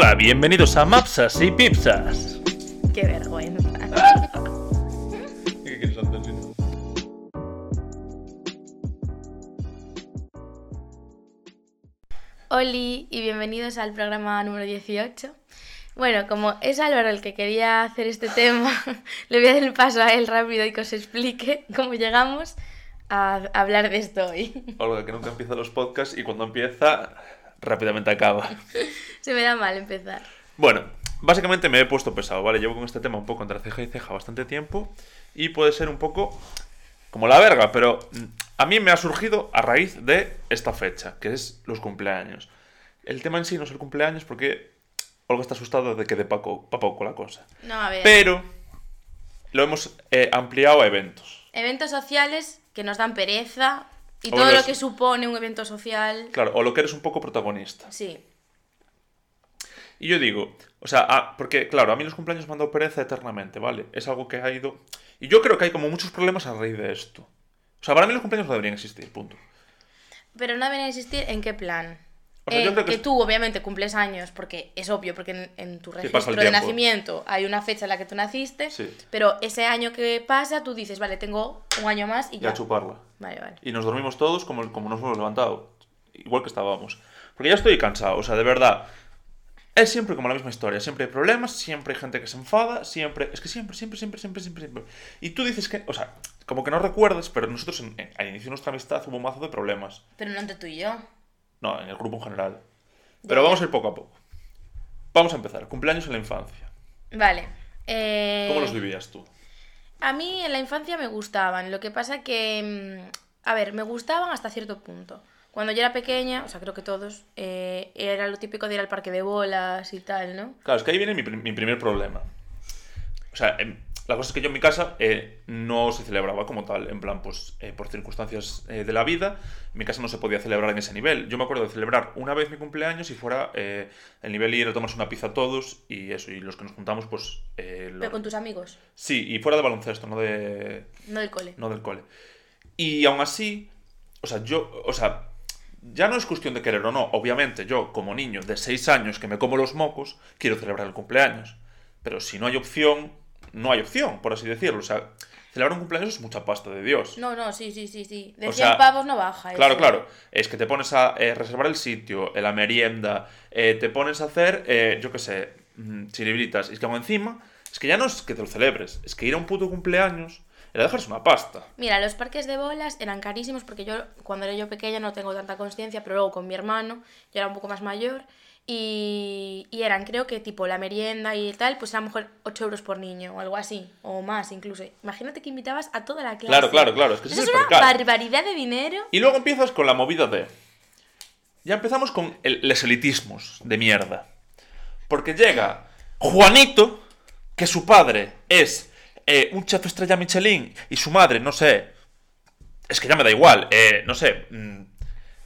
Hola, bienvenidos a Mapsas y Pipsas. Qué vergüenza. Oli y bienvenidos al programa número 18. Bueno, como es Álvaro el que quería hacer este tema, le voy a dar el paso a él rápido y que os explique cómo llegamos a hablar de esto hoy. Olga, que nunca empieza los podcasts y cuando empieza, rápidamente acaba. Se me da mal empezar. Bueno, básicamente me he puesto pesado, ¿vale? Llevo con este tema un poco entre ceja y ceja bastante tiempo y puede ser un poco como la verga, pero mm, a mí me ha surgido a raíz de esta fecha, que es los cumpleaños. El tema en sí no es el cumpleaños porque Olga está asustada de que de poco, pa' poco la cosa. No, a ver. Pero lo hemos eh, ampliado a eventos. Eventos sociales que nos dan pereza y O todo lo que supone un evento social. Claro, o lo que eres un poco protagonista. Sí. Y yo digo, o sea, ah, porque claro, a mí los cumpleaños me han dado pereza eternamente, ¿vale? Es algo que ha ido... Y yo creo que hay como muchos problemas a raíz de esto. O sea, para mí los cumpleaños no deberían existir, punto. Pero no deben existir en qué plan. Eh, yo creo que que es- tú obviamente cumples años, porque es obvio, porque en, en tu registro de nacimiento hay una fecha en la que tú naciste, Sí. pero ese año que pasa tú dices, vale, tengo un año más y Y ya. a chuparla. Vale, vale. Y nos dormimos todos como, como nos hemos levantado. Igual que estábamos. Porque ya estoy cansado, o sea, de verdad. Es siempre como la misma historia. Siempre hay problemas, siempre hay gente que se enfada, siempre... Es que siempre, siempre, siempre, siempre, siempre, siempre. Y tú dices que... O sea, como que no recuerdas, pero nosotros en- en- al inicio de nuestra amistad hubo un mazo de problemas. Pero no entre tú y yo. No, en el grupo en general. Pero vamos a ir poco a poco. Vamos a empezar. Cumpleaños en la infancia. Vale. eh, ¿Cómo los vivías tú? A mí en la infancia me gustaban, lo que pasa que, mm, a ver, me gustaban hasta cierto punto. Cuando yo era pequeña, o sea, creo que todos, eh, era lo típico de ir al parque de bolas y tal, ¿no? Claro, es que ahí viene mi, mi primer problema. O sea, em, la cosa es que yo en mi casa eh, no se celebraba como tal, en plan, pues eh, por circunstancias eh, de la vida, en mi casa no se podía celebrar en ese nivel. Yo me acuerdo de celebrar una vez mi cumpleaños y fuera eh, el nivel ir a tomarse una pizza todos y eso, y los que nos juntamos, pues... eh, lo- Pero con tus amigos, Sí, y fuera de baloncesto, no de, no del cole. no del cole. Y aún así, o sea, yo, o sea, ya no es cuestión de querer o no. Obviamente, yo, como niño de 6 años que me como los mocos, quiero celebrar el cumpleaños. Pero si no hay opción, no hay opción, por así decirlo. O sea, celebrar un cumpleaños es mucha pasta de Dios. No, no, sí, sí, sí, sí. De O 100 sea, pavos no baja. Claro, eso. claro. Es que te pones a eh, reservar el sitio, eh, la merienda, eh, te pones a hacer, eh, yo qué sé, mm, chiribritas. Y es que encima, es que ya no es que te lo celebres, es que ir a un puto cumpleaños era dejarse una pasta. Mira, los parques de bolas eran carísimos porque yo, cuando era yo pequeña, no tengo tanta conciencia, pero luego con mi hermano, yo era un poco más mayor, y, y eran, creo que tipo la merienda y tal, pues a lo mejor 8 euros por niño o algo así, o más incluso. Imagínate que invitabas a toda la clase. Claro, claro, claro, es que Eso es una barbaridad de dinero. Y luego empiezas con la movida de. Ya empezamos con el, los elitismos de mierda. Porque llega Juanito, que su padre es eh, un chef estrella Michelin y su madre, no sé. Es que ya me da igual, eh, no sé. mm,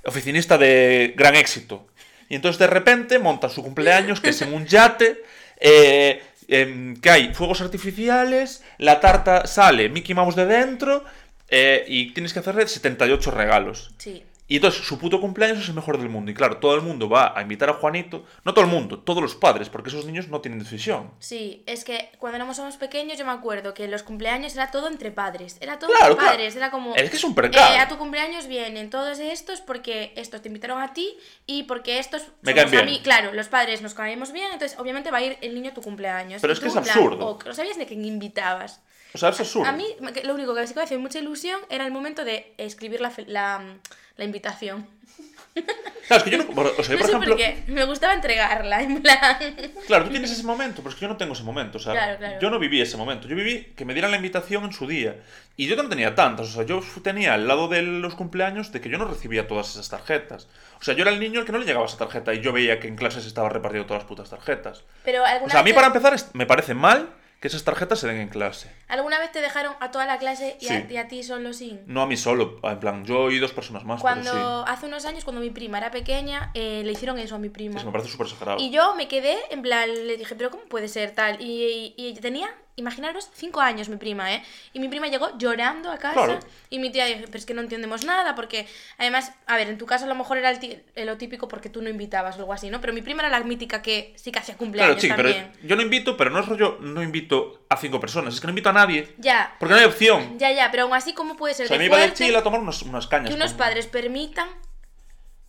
oficinista de gran éxito. Y entonces de repente monta su cumpleaños, que es en un yate. eh, em, que hay fuegos artificiales, la tarta sale Mickey Mouse de dentro eh, y tienes que hacerle 78 regalos. Sí. Y entonces su puto cumpleaños es el mejor del mundo. Y claro, todo el mundo va a invitar a Juanito. No todo el mundo, todos los padres, porque esos niños no tienen decisión. Sí, es que cuando éramos somos pequeños yo me acuerdo que los cumpleaños era todo entre padres, era todo Claro, entre claro. padres, era como... Es que es un percal. eh, a tu cumpleaños vienen todos estos porque estos te invitaron a ti y porque estos Me caen bien. a mí. Claro, los padres nos caemos bien, entonces obviamente va a ir el niño a tu cumpleaños. Pero es que es absurdo. o que no sabías de quién invitabas. O sea, es absurdo. A mí lo único que sí que me hacía mucha ilusión era el momento de escribir la, la, la invitación. Claro, es que yo no. O sea, yo, No por sé ejemplo. por qué, me gustaba entregarla, en plan... Claro, tú tienes ese momento, pero es que yo no tengo ese momento. O sea, Claro, claro. yo no viví ese momento. Yo viví que me dieran la invitación en su día. Y yo no tenía tantas. O sea, yo tenía al lado de los cumpleaños de que yo no recibía todas esas tarjetas. O sea, yo era el niño al que no le llegaba esa tarjeta y yo veía que en clases estaba repartiendo todas las putas tarjetas. Pero O sea, a mí para empezar me parece mal que esas tarjetas se den en clase. ¿Alguna vez te dejaron a toda la clase y, Sí. a, y a ti solo sin? No a mí solo, en plan, yo y dos personas más, Cuando pero hace unos años, cuando mi prima era pequeña, eh, le hicieron eso a mi prima. Eso me parece súper exagerado. Y yo me quedé, en plan, le dije, pero ¿cómo puede ser tal? Y, y- y tenía imaginaros, cinco años mi prima, ¿eh? Y mi prima llegó llorando a casa Claro. y mi tía dijo, pero es que no entendemos nada, porque además, a ver, en tu caso a lo mejor era el eh, lo típico porque tú no invitabas o algo así, ¿no? Pero mi prima era la mítica que sí que hacía Claro, cumpleaños sí, pero también. yo no invito, pero no es rollo, no invito a cinco personas, es que no invito a nadie. Ya, Porque no hay opción. ya, ya, pero aún así, ¿cómo puede ser O sea, de me iba de Chile a tomar unos, unas cañas. que unos padres permitan...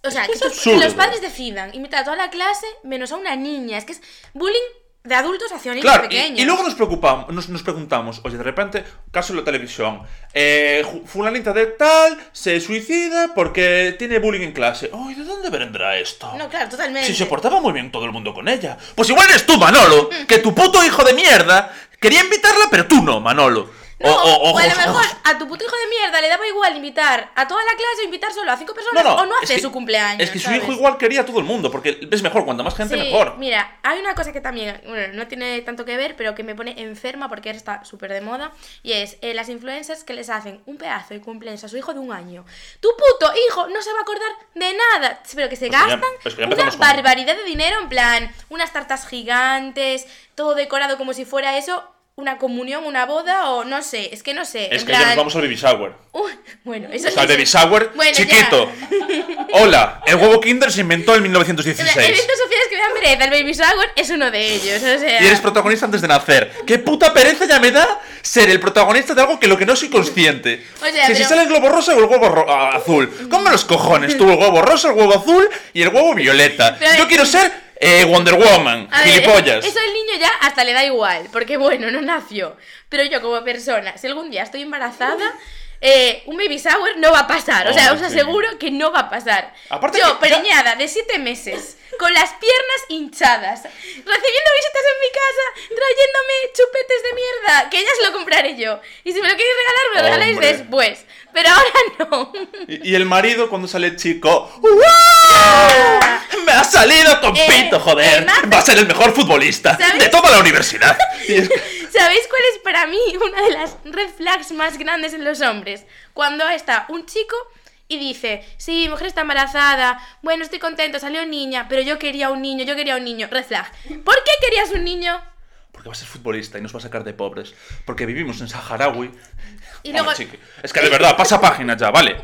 O sea, que que, es tus- absurdo. que los padres decidan invitar a toda la clase menos a una niña. Es que es bullying de adultos hacia niños Claro, y, pequeños. y luego nos preocupamos, nos, nos preguntamos, oye, de repente, caso en la televisión, eh, fulanita de tal se suicida porque tiene bullying en clase. Ay, ¿de dónde vendrá esto? No, claro, totalmente. Si se portaba muy bien todo el mundo con ella. Pues igual eres tú, Manolo, que tu puto hijo de mierda quería invitarla, pero tú no, Manolo. No, o, a lo mejor a tu puto hijo de mierda le daba igual invitar a toda la clase o invitar solo a cinco personas o no hace que- su cumpleaños. Es que su hijo igual quería a todo el mundo, porque es mejor, cuanta más gente Sí, mejor. Mira, hay una cosa que también, bueno, no tiene tanto que ver, pero que me pone enferma porque ahora está súper de moda, y es eh, las influencers que les hacen un pedazo de cumpleaños a su hijo de un año. Tu puto hijo no se va a acordar de nada, pero que se Pues ya- gastan pues ya una con- barbaridad de dinero, en plan, unas tartas gigantes, todo decorado como si fuera eso, una comunión, una boda, o no sé, es que no sé. Es en que plan... ya nos vamos al baby shower. Uy, bueno, eso O sea, el baby shower Bueno, ya. chiquito. Hola, el huevo Kinder se inventó en O sea, 1916. eventos sociales que me dan pereza, el baby shower es uno de ellos, o sea... Y eres protagonista antes de nacer. ¿Qué puta pereza ya me da ser el protagonista de algo que lo que no soy consciente? O sea, si pero- sale el globo rosa o el huevo ro- azul. ¿Cómo los cojones? Tú el huevo rosa, el huevo azul y el huevo violeta. Pero- Yo quiero ser eh, Wonder Woman. A ver, gilipollas. Eso al niño ya hasta le da igual, porque bueno, no nació. Pero yo como persona, si algún día estoy embarazada, eh, un baby shower no va a pasar. O sea, Hombre, os sí. aseguro que no va a pasar. Aparte yo, que preñada de siete meses, con las piernas hinchadas, recibiendo visitas en mi casa, trayéndome chupetes de mierda, que ya se lo compraré yo. Y si me lo queréis regalar, me lo regaláis después. Pero ahora no. Y, y el marido cuando sale chico. ¡Wow! Me ha salido con Eh, pito, joder. además- Va a ser el mejor futbolista ¿Sabes? de toda la universidad. ¿Sabéis cuál es para mí una de las red flags más grandes en los hombres? Cuando está un chico y dice, sí, mi mujer está embarazada, bueno, estoy contento, salió niña, pero yo quería un niño, yo quería un niño. Red flag. ¿Por qué querías un niño? Porque va a ser futbolista y nos va a sacar de pobres. Porque vivimos en Saharaui. Y Hombre, luego... chiqui, Es que de verdad, pasa página ya, ¿vale?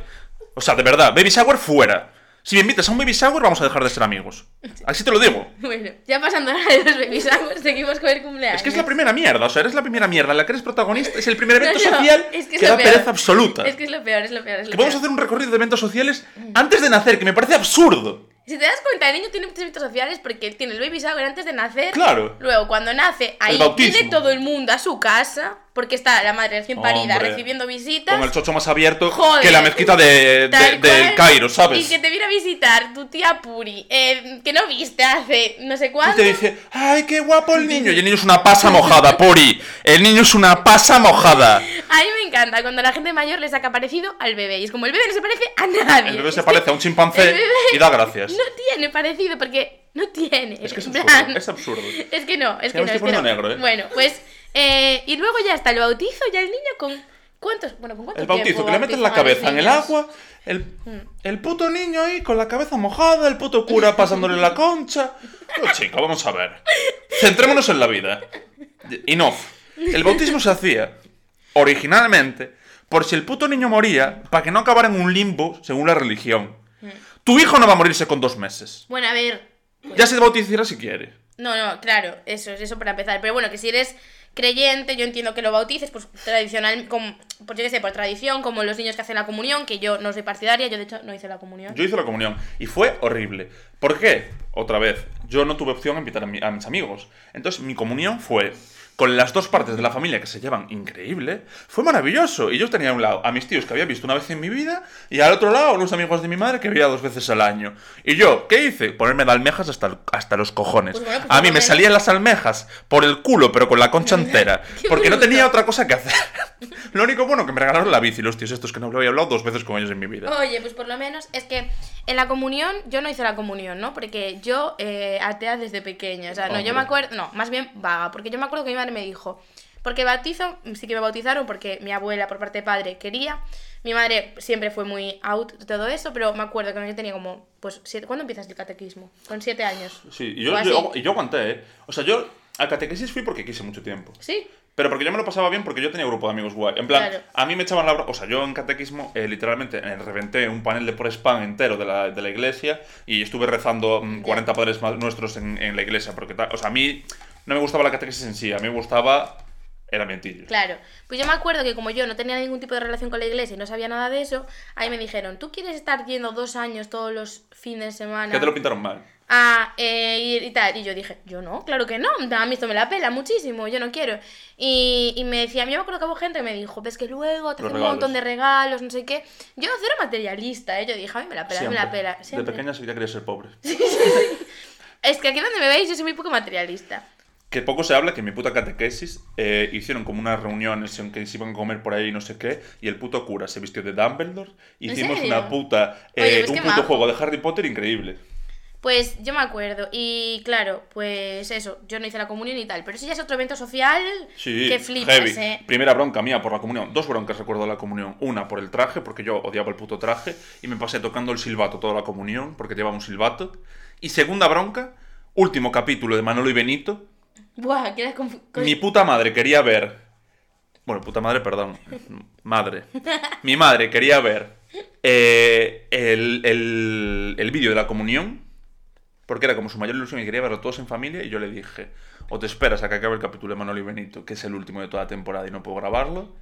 O sea, de verdad, baby shower fuera. Si me invitas a un baby shower, vamos a dejar de ser amigos. Así te lo digo. Bueno, ya pasando la de los baby showers, seguimos con el cumpleaños. Es que es la primera mierda, o sea, eres la primera mierda en la que eres protagonista. Es el primer evento No, no, social es que es que da peor. pereza absoluta. Es que es lo peor, es lo peor, es lo Que vamos a peor. hacer un recorrido de eventos sociales antes de nacer, que me parece absurdo. Si te das cuenta, el niño tiene muchos eventos sociales porque tiene el baby shower antes de nacer. Claro. Luego, cuando nace, ahí viene todo el mundo a su casa, porque está la madre recién parida Hombre. recibiendo visitas. Con el chocho más abierto Joder. que la mezquita de, de- del. Cairo, ¿sabes? Y que te viene a visitar tu tía Puri, eh, que no viste hace no sé Y cuánto. te dice, ¡ay, qué guapo el niño! Y el niño es una pasa mojada, Puri. El niño es una pasa mojada. A mí me encanta cuando la gente mayor le saca parecido al bebé. Y es como el bebé no se parece a nadie. El bebé se parece a un chimpancé y da gracias. No tiene parecido porque no tiene. Es que es absurdo, es absurdo. Es que no, es que no. es que no. negro, ¿eh? Bueno, pues. Eh, y luego ya está el bautizo, ya el niño con. ¿Cuántos? Bueno, ¿con cuánto El bautizo, que le meten la cabeza en el agua, el, Mm. el puto niño ahí con la cabeza mojada, el puto cura pasándole la concha. Oh, chica, vamos a ver. Centrémonos en la vida. Enough. El bautismo se hacía originalmente por si el puto niño moría, para que no acabara en un limbo según la religión. Mm. Tu hijo no va a morirse con dos meses. Bueno, a ver. Ya se bautizará si quiere. No, no, claro, eso es eso para empezar. Pero bueno, que si eres creyente, yo entiendo que lo bautices, pues tradicional, como, pues yo qué sé, por tradición, como los niños que hacen la comunión, que yo no soy partidaria, yo de hecho no hice la comunión. Yo hice la comunión y fue horrible. ¿Por qué? Otra vez, yo no tuve opción a invitar a, mi- a mis amigos. Entonces mi comunión fue con las dos partes de la familia que se llevan increíble. Fue maravilloso. Y yo tenía a un lado a mis tíos que había visto una vez en mi vida y al otro lado a unos amigos de mi madre que veía dos veces al año. Y yo, ¿qué hice? Ponerme de almejas hasta, hasta los cojones. Pues bueno, pues a mí me salían las almejas por el culo, pero con la concha entera. Porque no tenía otra cosa que hacer. Lo único bueno que me regalaron la bici los tíos estos que no había hablado dos veces con ellos en mi vida. Oye, pues por lo menos es que en la comunión, yo no hice la comunión, ¿no? Porque yo eh, atea desde pequeña. O sea, no, yo Hombre. me acuerdo, no, más bien vaga, porque yo me acuerdo que mi me dijo, porque bautizo, sí que me bautizaron porque mi abuela por parte de padre quería. Mi madre siempre fue muy out de todo eso, pero me acuerdo que yo tenía como, pues, siete, ¿cuándo empiezas el catequismo? Con siete años. Sí, y yo, yo, y yo aguanté, ¿eh? O sea, yo a catequesis fui porque quise mucho tiempo. Sí. Pero porque yo me lo pasaba bien porque yo tenía grupo de amigos guay. En plan, Claro. a mí me echaban la bronca. O sea, yo en catequismo, eh, literalmente, eh, reventé un panel de por spam entero de la, de la iglesia y estuve rezando mm, 40 padres nuestros en, en la iglesia. Porque, o sea, a mí no me gustaba la catequesis en sí, a mí me gustaba el ambientillo. Claro, pues yo me acuerdo que como yo no tenía ningún tipo de relación con la iglesia y no sabía nada de eso, ahí me dijeron, ¿tú quieres estar yendo dos años todos los fines de semana Que te lo pintaron mal. a eh, y tal? Y yo dije, yo no, claro que no, a mí esto me la pela muchísimo, yo no quiero. Y, y me decía, yo me acuerdo que hubo gente que me dijo, ves que luego te hacen un montón de regalos. no sé qué. Yo cero materialista, ¿eh? yo dije, a mí me la pela, a mí me la Siempre. pela. De siempre. pequeña sí que quería ser pobre. Es que aquí donde me veis yo soy muy poco materialista. Que poco se habla que en mi puta catequesis eh, hicieron como unas reuniones en que se iban a comer por ahí no sé qué y el puto cura se vistió de Dumbledore. Hicimos una puta, eh, Oye, pues un puto majo. juego de Harry Potter increíble. Pues yo me acuerdo, y claro, pues eso, yo no hice la comunión y tal, pero eso ya es otro evento social Sí, que flipas, heavy. ¿eh? Primera bronca mía por la comunión. Dos broncas recuerdo de la comunión. Una por el traje, porque yo odiaba el puto traje y me pasé tocando el silbato toda la comunión, porque llevaba un silbato. Y segunda bronca, último capítulo de Manolo y Benito. Buah, quedas con... con- Mi puta madre quería ver. Bueno, puta madre, perdón. Madre. Mi madre quería ver eh, el, el, el vídeo de la comunión. Porque era como su mayor ilusión y quería verlo todos en familia. Y yo le dije: O te esperas a que acabe el capítulo de Manolo y Benito, que es el último de toda la temporada y no puedo grabarlo,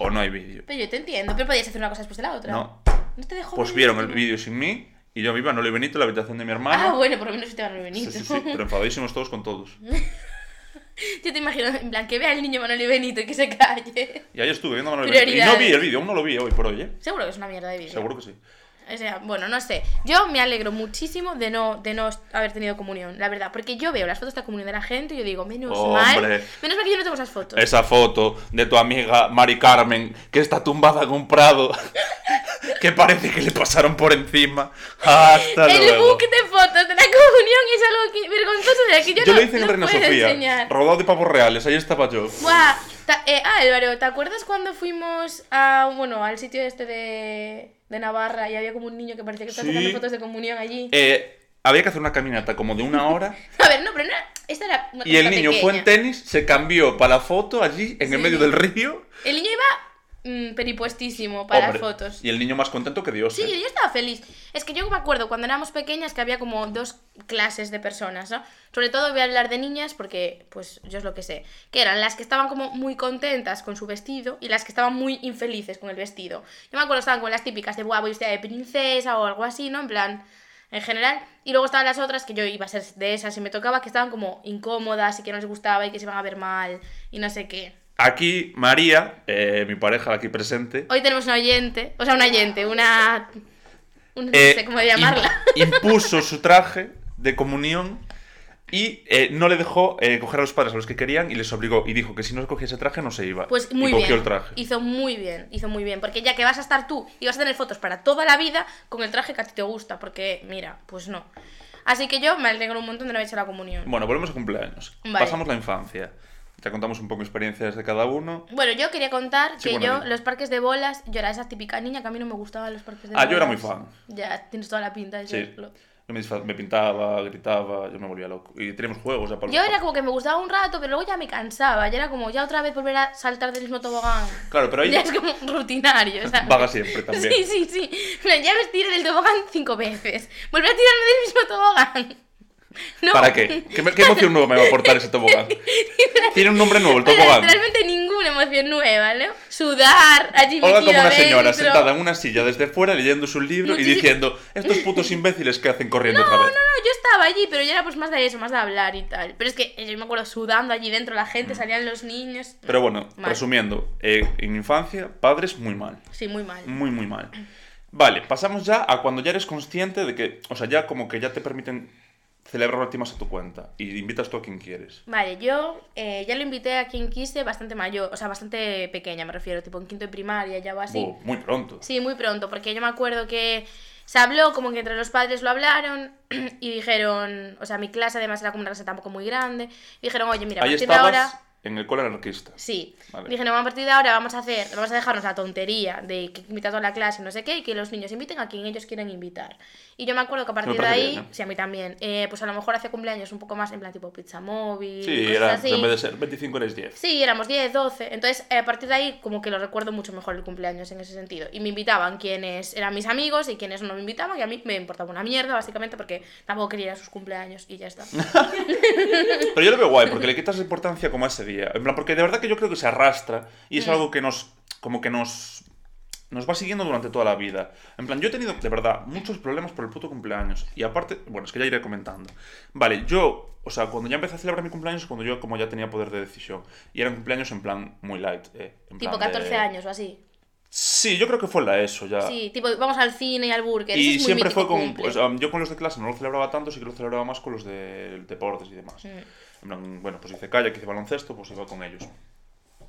o no hay vídeo. Pero yo te entiendo, pero podías hacer una cosa después de la otra. No. ¿No te dejó Pues ver vieron el vídeo sin mí y yo vi Manolo y Benito en la habitación de mi hermano. Ah, bueno, por lo menos te van a Benito. Sí, sí, sí, pero enfadadísimos todos con todos. Yo te imagino, en plan, que vea al niño Manuel y Benito y que se calle. Y ahí estuve viendo Manolo y Benito. Y no vi el vídeo, aún no lo vi hoy por hoy, ¿eh? Seguro que es una mierda de vídeo. Seguro que sí. O sea, bueno, no sé. Yo me alegro muchísimo de no, de no haber tenido comunión, la verdad. Porque yo veo las fotos de la comunión de la gente y yo digo, menos Hombre. mal. Menos mal que yo no tengo esas fotos. Esa foto de tu amiga Mari Carmen que está tumbada en un prado que parece que le pasaron por encima. Hasta el luego. book de fotos de la comunión es algo que, vergonzoso de la que yo, Yo no, lo hice en no Reina Sofía, enseñar. rodado de pavos reales, ahí estaba yo. Buah, ta- eh, ah, Álvaro, ¿te acuerdas cuando fuimos a, bueno, al sitio este de, de Navarra y había como un niño que parecía que estaba Sí. sacando fotos de comunión allí? Eh, había que hacer una caminata como de una hora A ver, no, pero no era, esta era una y el niño fue en tenis, se cambió para la foto allí en el medio del río. El niño iba mm, peripuestísimo para Hombre, las fotos. Y el niño más contento que Dios. Sí, eh. yo estaba feliz. Es que yo me acuerdo cuando éramos pequeñas que había como dos clases de personas, ¿no? Sobre todo voy a hablar de niñas porque, pues, yo es lo que sé. Que eran las que estaban como muy contentas con su vestido y las que estaban muy infelices con el vestido. Yo me acuerdo estaban con las típicas de, guau, voy vestida de princesa o algo así, ¿no? En plan, en general. Y luego estaban las otras que yo iba a ser de esas y me tocaba que estaban como incómodas y que no les gustaba y que se iban a ver mal y no sé qué. Aquí María, eh, mi pareja aquí presente, Hoy tenemos una oyente, o sea, una oyente, una... un- no eh, sé cómo llamarla. im- impuso su traje de comunión y eh, no le dejó eh, coger a los padres a los que querían y les obligó y dijo que si no cogía ese traje no se iba. Pues muy y cogió bien. el traje. Hizo muy bien, hizo muy bien. Porque ya que vas a estar tú y vas a tener fotos para toda la vida con el traje que a ti te gusta. Porque, mira, pues no. Así que yo me alegro un montón de no haber hecho la comunión. Bueno, volvemos a cumpleaños. Vale. Pasamos la infancia. Ya contamos un poco experiencias de cada uno. Bueno, yo quería contar Sí, que bueno, yo, los parques de bolas, yo era esa típica niña que a mí no me gustaban los parques de bolas. Ah, yo era muy fan. Ya, tienes toda la pinta de Sí. serlo. Yo me, me pintaba, gritaba, yo me volvía loco. Y teníamos juegos ya para Yo era como que me gustaba un rato, pero luego ya me cansaba. Ya era como, ya otra vez volver a saltar del mismo tobogán. Claro, pero ahí Ya es como rutinario, ¿sabes? vaga siempre también. Sí, sí, sí. Ya me tiré del tobogán cinco veces. Volver a tirarme del mismo tobogán. No. ¿Para qué? ¿Qué, emoción nueva me va a aportar ese tobogán? Tiene un nombre nuevo, el tobogán. Literalmente ninguna emoción nueva, ¿no? Sudar, allí Olga como una señora sentada en una silla desde fuera leyendo su libro y diciendo estos putos imbéciles que hacen corriendo No, otra no, vez. no, yo estaba allí, pero yo era pues más de eso, más de hablar y tal. Pero es que yo me acuerdo sudando allí dentro la gente, salían los niños. Mm. Pero bueno, Mal. resumiendo, eh, en infancia, padres muy mal. Sí, muy mal. Muy, muy mal. Vale, pasamos ya a cuando ya eres consciente de que, o sea, ya como que ya te permiten celebrar últimas a tu cuenta y invitas tú a quien quieres. Vale, yo eh, ya lo invité a quien quise bastante mayor, o sea, bastante pequeña me refiero, tipo en quinto de primaria, ya o así. Buh, muy pronto. Sí, muy pronto, porque yo me acuerdo que se habló, como que entre los padres lo hablaron y dijeron, o sea, mi clase además era como una clase tampoco muy grande, y dijeron, oye, mira, a partir de ahora... En el cole anarquista. Sí. Vale. Dije, no, a partir de ahora vamos a hacer, vamos a dejarnos la tontería de que invita a toda la clase, no sé qué, y que los niños inviten a quien ellos quieran invitar. Y yo me acuerdo que a partir de ahí, bien, ¿eh? sí, a mí también, eh, pues a lo mejor hace cumpleaños un poco más en plan tipo pizza móvil, Sí, cosas era, así. en vez de ser 25 eres 10. Sí, éramos 10, 12. Entonces, eh, a partir de ahí, como que lo recuerdo mucho mejor el cumpleaños en ese sentido. Y me invitaban quienes eran mis amigos y quienes no me invitaban, y a mí me importaba una mierda, básicamente, porque tampoco quería ir a sus cumpleaños y ya está. Pero yo lo veo guay, porque le quitas importancia como a ese día. En plan, porque de verdad que yo creo que se arrastra y Mm. es algo que nos. como que nos. nos va siguiendo durante toda la vida. En plan, yo he tenido, de verdad, muchos problemas por el puto cumpleaños. Y aparte, bueno, es que ya iré comentando. Vale, yo. O sea, cuando ya empecé a celebrar mi cumpleaños es cuando yo como ya tenía poder de decisión. Y eran cumpleaños en plan muy light. eh, en tipo plan de- 14 años o así. Sí, yo creo que fue la ESO ya. Sí, tipo, vamos al cine y al burger. Y es siempre fue con. Pues, um, yo con los de clase no lo celebraba tanto, sí que lo celebraba más con los de deportes y demás. Mm. Bueno, pues hice kayak, hice baloncesto, pues iba con ellos.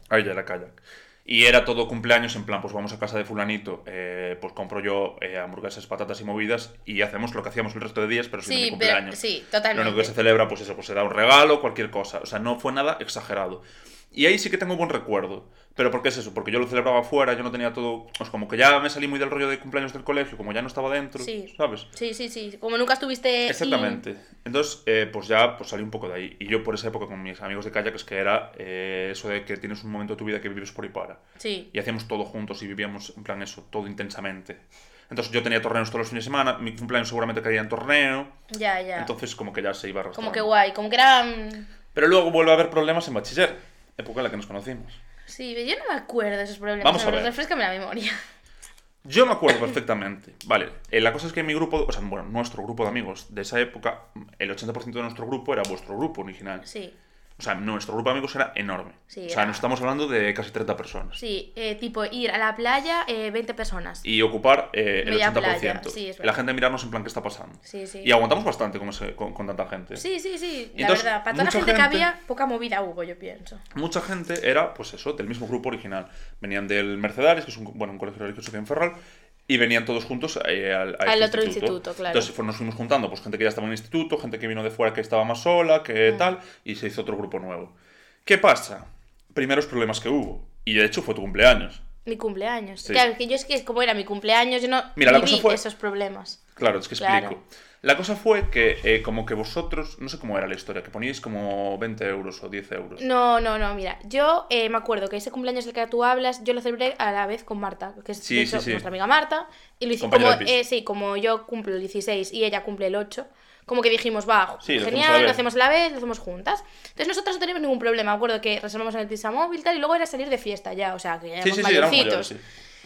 Ahí ya era kayak. Y era todo cumpleaños en plan, pues vamos a casa de fulanito, eh, pues compro yo eh, hamburguesas, patatas y movidas y hacemos lo que hacíamos el resto de días, pero sin mi Sí, cumpleaños. pero, sí, Lo totalmente. único que se celebra, pues eso, pues se da un regalo, cualquier cosa. O sea, no fue nada exagerado. Y ahí sí que tengo buen recuerdo. Pero ¿por qué es eso? Porque yo lo celebraba fuera, yo no tenía todo... Pues como que ya me salí muy del rollo de cumpleaños del colegio, como ya no estaba dentro, Sí. ¿sabes? Sí, sí, sí. Como nunca estuviste. Exactamente. Entonces, eh, pues ya pues salí un poco de ahí. Y yo por esa época con mis amigos de kayak es que era eh, eso de que tienes un momento de tu vida que vives por y para. in- Sí. Y hacíamos todo juntos y vivíamos en plan eso, todo intensamente. Entonces yo tenía torneos todos los fines de semana, mi cumpleaños seguramente caía en torneo, Ya, ya. entonces como que ya se iba arrastrando. como que guay. Como que era. Pero luego vuelve a haber problemas en bachiller, época en la que nos conocimos. Sí, yo no me acuerdo de esos problemas. Vamos a ver. Refrescame la memoria. Yo me acuerdo perfectamente. Vale, eh, la cosa es que mi grupo, o sea, bueno, nuestro grupo de amigos de esa época, el 80% de nuestro grupo era vuestro grupo original. Sí. O sea, nuestro grupo de amigos era enorme. Sí, o sea, era- nos estamos hablando de casi 30 personas. Sí, eh, tipo ir a la playa, eh, 20 personas. Y ocupar eh, el Media 80%. playa, sí, es la gente mirarnos en plan, ¿qué está pasando? Sí, sí. Y aguantamos bastante con, ese- con, con tanta gente. Sí, sí, sí. Y La entonces, verdad, para toda la gente, que había, poca movida hubo, yo pienso. Mucha gente era, pues eso, del mismo grupo original. Venían del Mercedaris, que es un, bueno, un colegio religioso en Ferrol, y venían todos juntos eh, al, Al este otro instituto, claro. Entonces fue- nos fuimos juntando, pues gente que ya estaba en el instituto, gente que vino de fuera que estaba más sola, que Mm. tal, y se hizo otro grupo nuevo. ¿Qué pasa? Primeros problemas que hubo. Y de hecho fue tu cumpleaños. Mi cumpleaños. Sí. Claro, que yo es que como era mi cumpleaños, yo no Mira, la viví cosa fue- esos problemas. Claro, es que Claro. explico. La cosa fue que eh, como que vosotros, no sé cómo era la historia, que poníais como 20 euros o 10 euros. No, no, no, mira, yo eh, me acuerdo que ese cumpleaños del que tú hablas, yo lo celebré a la vez con Marta, que es Sí, hecho, sí, sí. nuestra amiga Marta, y lo hicimos como, eh, sí, como yo cumplo el 16 y ella cumple el 8, como que dijimos, va, genial, lo hacemos a la vez, lo hacemos juntas. Entonces nosotros no teníamos ningún problema, me acuerdo que reservamos en el pizza móvil y tal, y luego era salir de fiesta ya, o sea, que éramos sí, sí,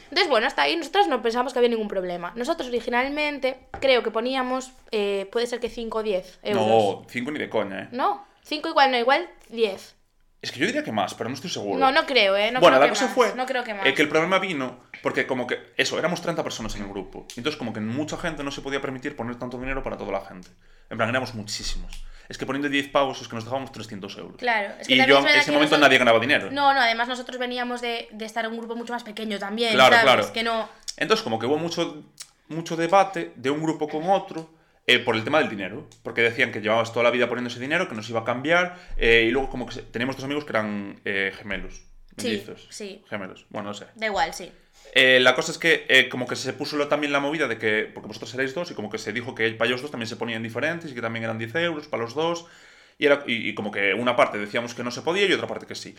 Entonces, bueno, hasta ahí nosotros no pensamos que había ningún problema. Nosotros originalmente creo que poníamos, eh, puede ser que 5 o 10 euros. No, 5 ni de coña, ¿eh? No, 5 igual, no, igual 10. Es que yo diría que más, pero no estoy seguro. No, no creo, ¿eh? No bueno, creo la que cosa más, fue No creo que más. eh, que el problema vino porque como que, eso, éramos 30 personas en el grupo. Entonces como que mucha gente no se podía permitir poner tanto dinero para toda la gente. En plan, éramos muchísimos. Es que poniendo 10 pavos es que nos dejábamos 300 euros. Claro, es que y yo en ese momento nosotros- nadie ganaba dinero. No, no, además nosotros veníamos de, de estar en un grupo mucho más pequeño también, Claro, ¿sabes? claro. Que no... Entonces como que hubo mucho, mucho debate de un grupo con otro eh, por el tema del dinero. Porque decían que llevábamos toda la vida poniendo ese dinero, que nos iba a cambiar. eh, y luego como que teníamos dos amigos que eran eh, gemelos. Sí, mellizos. sí. Gemelos. Bueno, no sé. Da igual, sí. Eh, la cosa es que eh, como que se puso lo- también la movida de que, porque vosotros erais dos, y como que se dijo que para ellos dos también se ponían diferentes y que también eran 10 euros para los dos, y, era, y, y como que una parte decíamos que no se podía y otra parte que sí.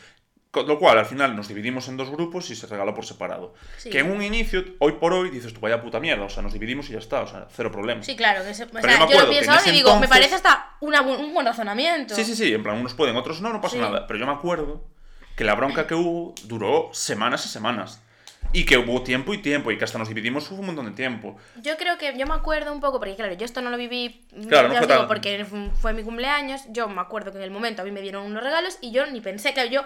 Con lo cual, al final nos dividimos en dos grupos y se regaló por separado. Sí. Que en un inicio, hoy por hoy, dices tú, vaya puta mierda, o sea, nos dividimos y ya está, o sea, cero problema. Sí, claro. Que se- o Pero sea, yo me yo, lo pienso en ahora y digo, me parece hasta una un buen razonamiento. Sí, sí, sí, en plan, unos pueden, otros no, no pasa Sí. nada. Pero yo me acuerdo que la bronca que hubo duró semanas y semanas. Y que hubo tiempo y tiempo, y que hasta nos dividimos hubo un montón de tiempo. Yo creo que yo me acuerdo un poco, porque claro, yo esto no lo viví, Claro, no fue os digo, tan- porque fu- fue mi cumpleaños, yo me acuerdo que en el momento a mí me dieron unos regalos y yo ni pensé que yo...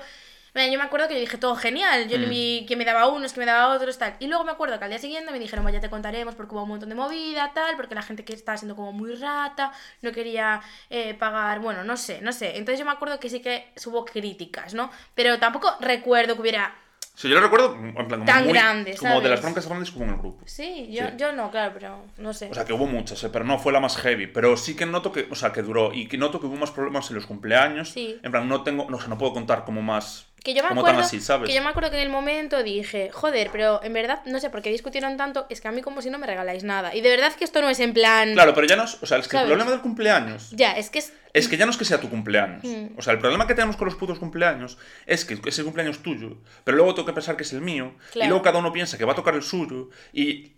Mira, Yo me acuerdo que yo dije todo genial, yo Mm. vi que me daba unos, que me daba otros, tal. Y luego me acuerdo que al día siguiente me dijeron, "Bueno, ya te contaremos porque hubo un montón de movida, tal, porque la gente que estaba siendo como muy rata, no quería eh, pagar, bueno, no sé, no sé. Entonces yo me acuerdo que sí que hubo críticas, ¿no? Pero tampoco recuerdo que hubiera Sí, yo lo recuerdo en plan como Tan muy- grande, Como de las broncas grandes como en el grupo. Sí, yo, Sí. yo no, claro, pero no sé. O sea, que hubo muchas, ¿eh? pero no fue la más heavy. Pero sí que noto que, o sea, que duró y que noto que hubo más problemas en los cumpleaños. Sí. En plan, no tengo, no, o sea, no puedo contar como más, Que yo me como acuerdo tan así, ¿sabes? que yo me acuerdo que en el momento dije, joder, pero en verdad no sé por qué discutieron tanto, es que a mí como si no me regaláis nada. Y de verdad que esto no es en plan Claro, pero ya no es, o sea, es que el problema del cumpleaños Ya, es que es es que ya no es que sea tu cumpleaños. Mm. O sea, el problema que tenemos con los putos cumpleaños es que es el cumpleaños tuyo, pero luego tengo que pensar que es el mío, y luego cada uno piensa que va a tocar el suyo, y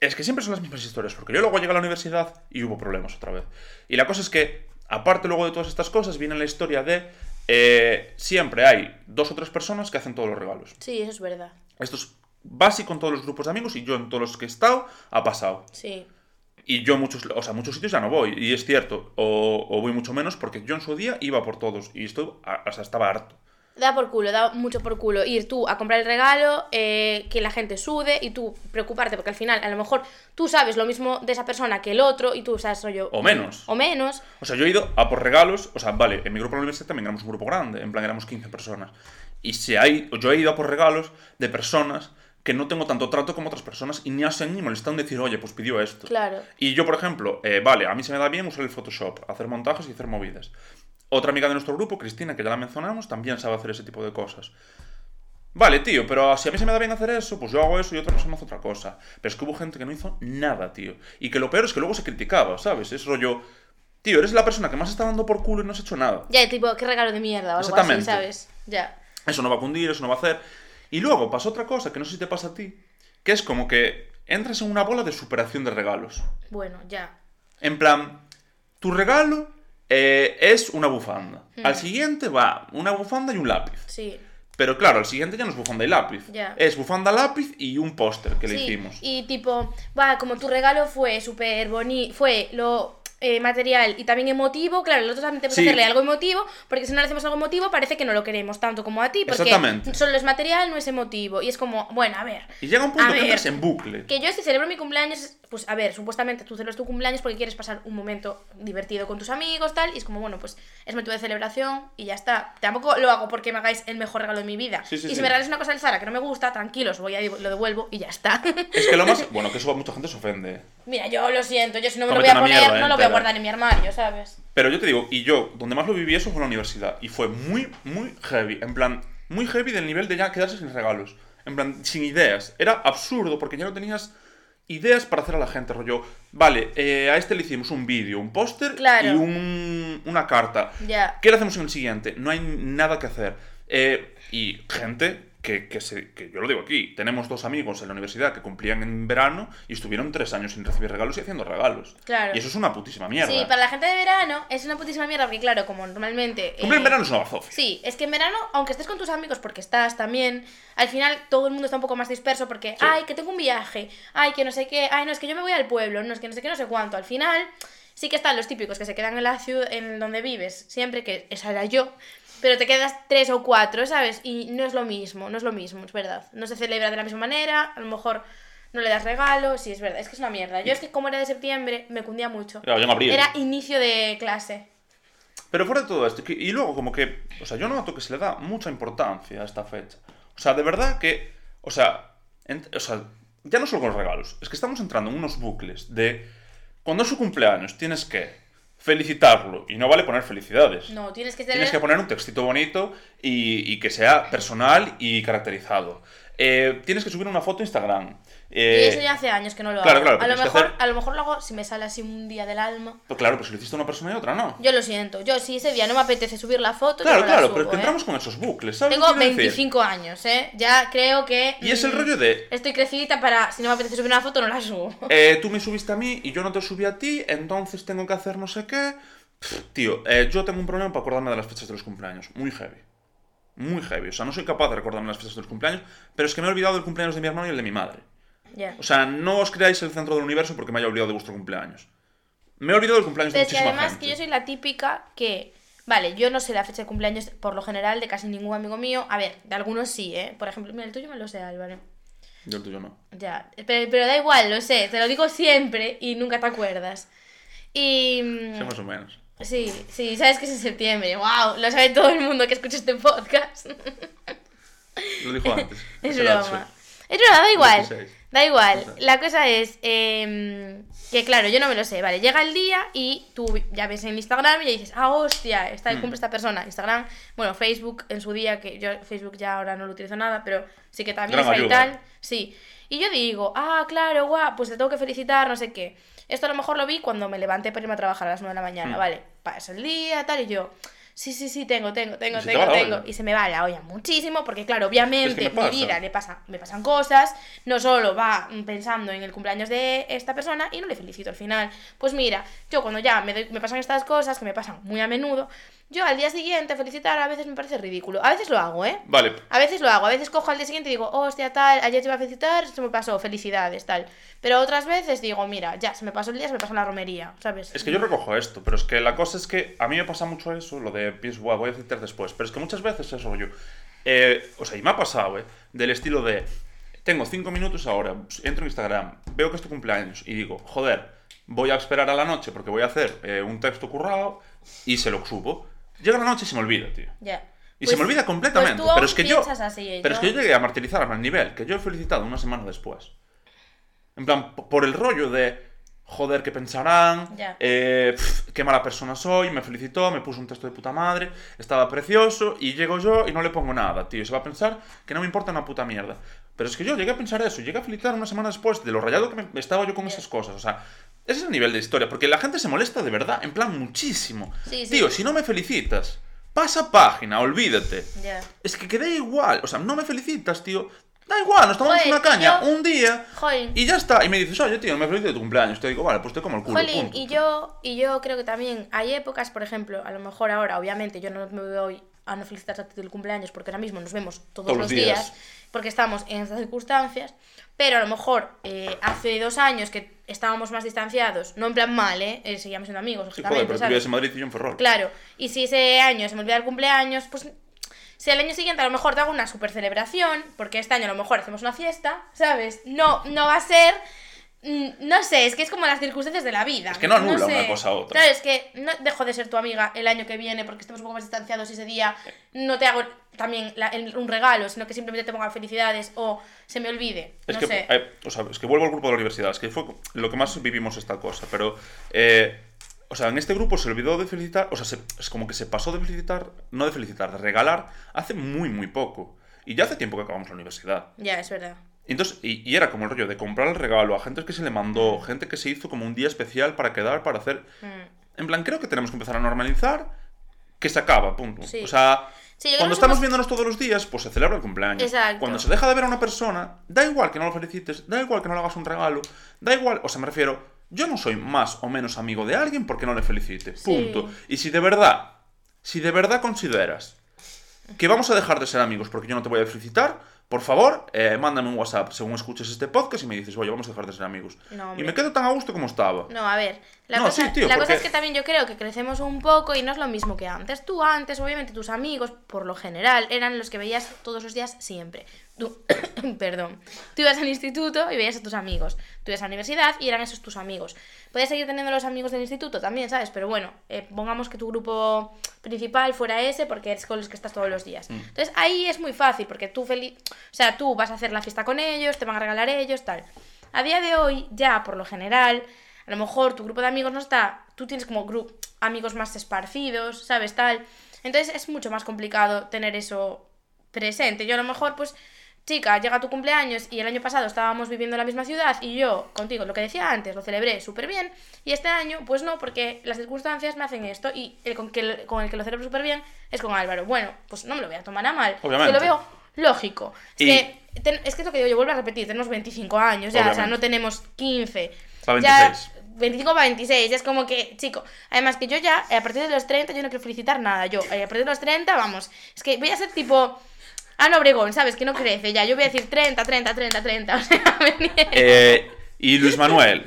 es que siempre son las mismas historias, porque yo luego llegué a la universidad y hubo problemas otra vez. Y la cosa es que, aparte luego de todas estas cosas, viene la historia de eh, siempre hay dos o tres personas que hacen todos los regalos. Sí, eso es verdad. Esto es básico en todos los grupos de amigos y yo en todos los que he estado ha pasado. Sí. Y yo muchos, o sea, muchos sitios ya no voy, y es cierto, o, o voy mucho menos porque yo en su día iba por todos y esto, o sea, estaba harto. Da por culo, da mucho por culo ir tú a comprar el regalo, eh, que la gente sude y tú preocuparte, porque al final a lo mejor tú sabes lo mismo de esa persona que el otro y tú sabes rollo. O menos. O menos. O sea, yo he ido a por regalos, o sea, vale, en mi grupo de la universidad también éramos un grupo grande, en plan éramos 15 personas. Y si hay, yo he ido a por regalos de personas que no tengo tanto trato como otras personas y ni hacen ni molestan decir, oye, pues pidió esto. Claro. Y yo, por ejemplo, eh, vale, a mí se me da bien usar el Photoshop, hacer montajes y hacer movidas. Otra amiga de nuestro grupo, Cristina, que ya la mencionamos, también sabe hacer ese tipo de cosas. Vale, tío, pero si a mí se me da bien hacer eso, pues yo hago eso y otra persona hace otra cosa. Pero es que hubo gente que no hizo nada, tío. Y que lo peor es que luego se criticaba, ¿sabes? Es rollo, tío, eres la persona que más está dando por culo y no has hecho nada. Ya, tipo, qué regalo de mierda o algo así, Exactamente. ¿sabes? Ya. Eso no va a cundir, eso no va a hacer. Y luego pasa otra cosa, que no sé si te pasa a ti, que es como que entras en una bola de superación de regalos. Bueno, ya. En plan, tu regalo eh, es una bufanda. Hmm. Al siguiente va una bufanda y un lápiz. Sí. Pero claro, al siguiente ya no es bufanda y lápiz. Ya. Es bufanda, lápiz y un póster que le Sí, hicimos. Y tipo, va, como tu regalo fue súper bonito, fue lo eh, material y también emotivo, claro, nosotros también tenemos Sí. que hacerle algo emotivo, porque si no le hacemos algo emotivo parece que no lo queremos tanto como a ti, porque Exactamente. solo es material, no es emotivo. Y es como, bueno, a ver, Y llega un punto que ver. entras en bucle. que yo si celebro mi cumpleaños, pues a ver, supuestamente tú celebras tu cumpleaños porque quieres pasar un momento divertido con tus amigos, tal, y es como, bueno, pues es motivo de celebración y ya está. Tampoco lo hago porque me hagáis el mejor regalo de mi vida. Sí, sí, y si me regalas una cosa del Zara que no me gusta, tranquilos, voy a lo devuelvo y ya está. Es que lo más. Bueno, que eso mucha gente se ofende. Mira, yo lo siento, yo si no me lo voy a poner, mierda no lo voy a guardar en mi armario, ¿sabes? Pero yo te digo, y yo, donde más lo viví eso fue en la universidad. Y fue muy, muy heavy. En plan, muy heavy del nivel de ya quedarse sin regalos. En plan, sin ideas. Era absurdo porque ya no tenías ideas para hacer a la gente. Rollo, vale, eh, a este le hicimos un vídeo, un póster Claro. y un- una carta. ¿Qué le hacemos en el siguiente? No hay nada que hacer. Eh, y gente que, que, se- que yo lo digo aquí, tenemos dos amigos en la universidad que cumplían en verano y estuvieron tres años sin recibir regalos y haciendo regalos. Claro. Y eso es una putísima mierda. Sí, para la gente de verano es una putísima mierda, porque claro, como normalmente... Cumplir en eh, verano es una bazofia. Sí, es que en verano, aunque estés con tus amigos, porque estás también, al final todo el mundo está un poco más disperso porque, Sí. ay, que tengo un viaje, ay, que no sé qué, ay, no, es que yo me voy al pueblo, no, es que no sé qué, no sé cuánto. Al final, sí que están los típicos que se quedan en la ciudad, en donde vives, siempre, que esa era yo, pero te quedas tres o cuatro, ¿sabes? Y no es lo mismo, no es lo mismo, es verdad. No se celebra de la misma manera, a lo mejor no le das regalos, sí, es verdad, es que es una mierda. Yo es que como era de septiembre, me cundía mucho. Claro, yo en abril. Era inicio de clase. Pero fuera de todo esto, y luego como que, o sea, yo noto que se le da mucha importancia a esta fecha. O sea, de verdad que, o sea, o sea, ya no solo con los regalos, es que estamos entrando en unos bucles de, cuando es su cumpleaños, tienes que felicitarlo, y no vale poner felicidades. No, tienes que tener... Tienes que poner un textito bonito y, y que sea personal y caracterizado. Eh, tienes que subir una foto a Instagram. Y Eh, eso ya hace años que no lo claro, hago. claro, a, lo mejor, hacer- a lo mejor lo hago si me sale así un día del alma. pues claro, pero si lo hiciste a una persona y otra no. Yo lo siento. Yo si ese día no me apetece subir la foto, Claro, no la claro, subo, pero ¿eh? entramos con esos bucles, ¿sabes? Tengo lo que quiero decir? 25 años, ¿eh? Ya creo que... Y es el mm, rollo de, Estoy crecidita para... Si no me apetece subir una foto, no la subo. eh, tú me subiste a mí y yo no te subí a ti, entonces tengo que hacer no sé qué. Pff, tío, eh, yo tengo un problema para acordarme de las fechas de los cumpleaños. Muy heavy. Muy heavy. O sea, no soy capaz de recordarme las fechas de los cumpleaños, pero es que me he olvidado del cumpleaños de mi hermano y el de mi madre. Ya. O sea, no os creáis el centro del universo porque me haya olvidado de vuestro cumpleaños. Me he olvidado del cumpleaños Pero de es que muchísima además gente. que yo soy la típica que... Vale, yo no sé la fecha de cumpleaños por lo general de casi ningún amigo mío. A ver, de algunos sí, ¿eh? Por ejemplo, mira, el tuyo me lo sé, Álvaro. Yo el tuyo no. Ya, pero, pero da igual, lo sé, te lo digo siempre y nunca te acuerdas. Y... mm, Sí, más o menos. Sí, sí, sabes que es en septiembre. ¡Wow! Lo sabe todo el mundo que escucha este podcast. Lo dijo antes. Es broma. Es broma, da igual. 16. Da igual. La cosa es em, que, claro, yo no me lo sé. Vale, llega el día y tú ya ves en Instagram y dices, ah, hostia, está el Mm. cumple esta persona. Instagram, bueno, Facebook en su día, que yo Facebook ya ahora no lo utilizo nada, pero sí que también está y tal. Sí. Y yo digo, ah, claro, guau, pues te tengo que felicitar, no sé qué. Esto a lo mejor lo vi cuando me levanté para irme a trabajar a las 9 de la mañana, Mm. vale, pasa el día, tal, y yo, sí, sí, sí, tengo, tengo, tengo, Y tengo, tengo. Y se me va la olla muchísimo, porque claro, obviamente me mi vida le pasa, me pasan cosas, no solo va pensando en el cumpleaños de esta persona y no le felicito al final. Pues mira, yo cuando ya me, doy- me pasan estas cosas, que me pasan muy a menudo, yo al día siguiente felicitar a veces me parece ridículo. A veces lo hago, ¿eh? Vale, A veces lo hago, a veces cojo al día siguiente y digo, hostia, tal, ayer te iba a felicitar, se me pasó, felicidades, tal. Pero otras veces digo, mira, ya, se me pasó el día, se me pasó la romería, ¿sabes? Es que yo recojo esto, pero es que la cosa es que a mí me pasa mucho eso, lo de pienso, "Buah, voy a felicitar después. Pero es que muchas veces eso rollo. eh, o sea, y me ha pasado, ¿eh? Del estilo de. Tengo cinco minutos ahora, entro en Instagram, veo que es tu cumpleaños y digo, joder, voy a esperar a la noche porque voy a hacer eh, un texto currado y se lo subo. Llega la noche y se me olvida, tío. Ya. Y Pues- se me olvida completamente. pues tú pero es que yo. así, ¿eh? pero es que yo llegué a martirizarme al nivel que yo he felicitado una semana después. En plan, por el rollo de. Joder, ¿qué pensarán? Ya. Eh, qué mala persona soy. Me felicitó, me puso un texto de puta madre. Estaba precioso. Y llego yo y no le pongo nada, tío. Se va a pensar que no me importa una puta mierda. Pero es que yo llegué a pensar eso. Llegué a felicitar una semana después de lo rayado que me- estaba yo con Ya. esas cosas. O sea, ese es el nivel de historia. Porque la gente se molesta de verdad. En plan, muchísimo. Sí, sí. Tío, si no me felicitas, pasa página, olvídate. Ya. Es que quedé igual, o sea, no me felicitas, tío. Da igual, nos tomamos Joder, una caña yo- un día Joder. y ya está. Y me dices, oye, tío, no me felicites de tu cumpleaños. Te digo, vale, pues te como el culo. Jolín, punto. y yo, y yo creo que también hay épocas, por ejemplo, a lo mejor ahora, obviamente, yo no me voy a no felicitarte del cumpleaños porque ahora mismo nos vemos todos, Todos los los días. días. porque estamos en estas circunstancias, pero a lo mejor eh, hace dos años que estábamos más distanciados, no en plan mal, ¿eh? Eh, seguíamos siendo amigos, Sí, joder, pero tú en Madrid y yo en Ferrol. Claro, y si ese año se me olvida el cumpleaños, pues si al año siguiente a lo mejor te hago una super celebración, porque este año a lo mejor hacemos una fiesta, ¿sabes? No, no va a ser. Mm, No sé, es que es como las circunstancias de la vida. Es que no anula sé. una cosa a otra. Claro, es que no dejo de ser tu amiga el año que viene porque estemos un poco más distanciados y ese día no te hago también la- el- un regalo, sino que simplemente te ponga felicidades o se me olvide. Es no que, sé. eh, o sea, es que vuelvo al grupo de la universidad, es que fue lo que más vivimos esta cosa, pero, eh, o sea, en este grupo se olvidó de felicitar, o sea, se- es como que se pasó de felicitar, no de felicitar, de regalar, hace muy, muy poco. Y ya hace tiempo que acabamos la universidad. Ya, es verdad. Y Entonces, y, y era como el rollo de comprar el regalo a gente que se le Mm. mandó, gente que se hizo como un día especial para quedar, para hacer... Mm. En plan, creo que tenemos que empezar a normalizar que se acaba, punto. Sí. O sea, Sí, cuando estamos somos- viéndonos todos los días, pues se celebra el cumpleaños. Exacto. Cuando se deja de ver a una persona, da igual que no lo felicites, da igual que no le hagas un regalo, da igual, o sea, me refiero, yo no soy más o menos amigo de alguien porque no le felicite, Sí. punto. Y si de verdad, si de verdad consideras que vamos a dejar de ser amigos porque yo no te voy a felicitar, por favor, eh, mándame un WhatsApp según escuches este podcast y me dices, oye, vamos a dejar de ser amigos. No, y me quedo tan a gusto como estaba. No, a ver, la, No, cosa, sí, tío, la cosa es que también yo creo que crecemos un poco y no es lo mismo que antes. Tú antes, obviamente, tus amigos, por lo general, eran los que veías todos los días siempre. Tú, perdón. Tú ibas al instituto y veías a tus amigos. Tú ibas a la universidad y eran esos tus amigos. Puedes seguir teniendo los amigos del instituto también, ¿sabes? Pero bueno, eh, pongamos que tu grupo principal fuera ese porque es con los que estás todos los días. Mm. Entonces ahí es muy fácil porque tú feliz... O sea, tú vas a hacer la fiesta con ellos, te van a regalar ellos, tal. A día de hoy, ya por lo general, a lo mejor tu grupo de amigos no está, tú tienes como gru- amigos más esparcidos, ¿sabes? Tal. Entonces es mucho más complicado tener eso presente. Yo a lo mejor, pues, chica, llega tu cumpleaños y el año pasado estábamos viviendo en la misma ciudad y yo, contigo, lo que decía antes, lo celebré súper bien y este año, pues no, porque las circunstancias me hacen esto y el con, que, con el que lo celebro súper bien es con Álvaro. Bueno, pues no me lo voy a tomar a mal. Obviamente. Que lo veo lógico. Es, Y- que, ten- es que es lo que digo, yo vuelvo a repetir, tenemos 25 años ya, o sea, Obviamente. no tenemos 15. Pa' Ya- 26. 25 para 26, ya es como que, chico, además que yo ya, eh, a partir de los 30, yo no quiero felicitar nada, yo, eh, a partir de los 30, vamos, es que voy a ser tipo Ana Obregón, ¿sabes? Que no crece ya, yo voy a decir 30, 30, 30, 30, o sea, me niego. Eh, y Luis Manuel,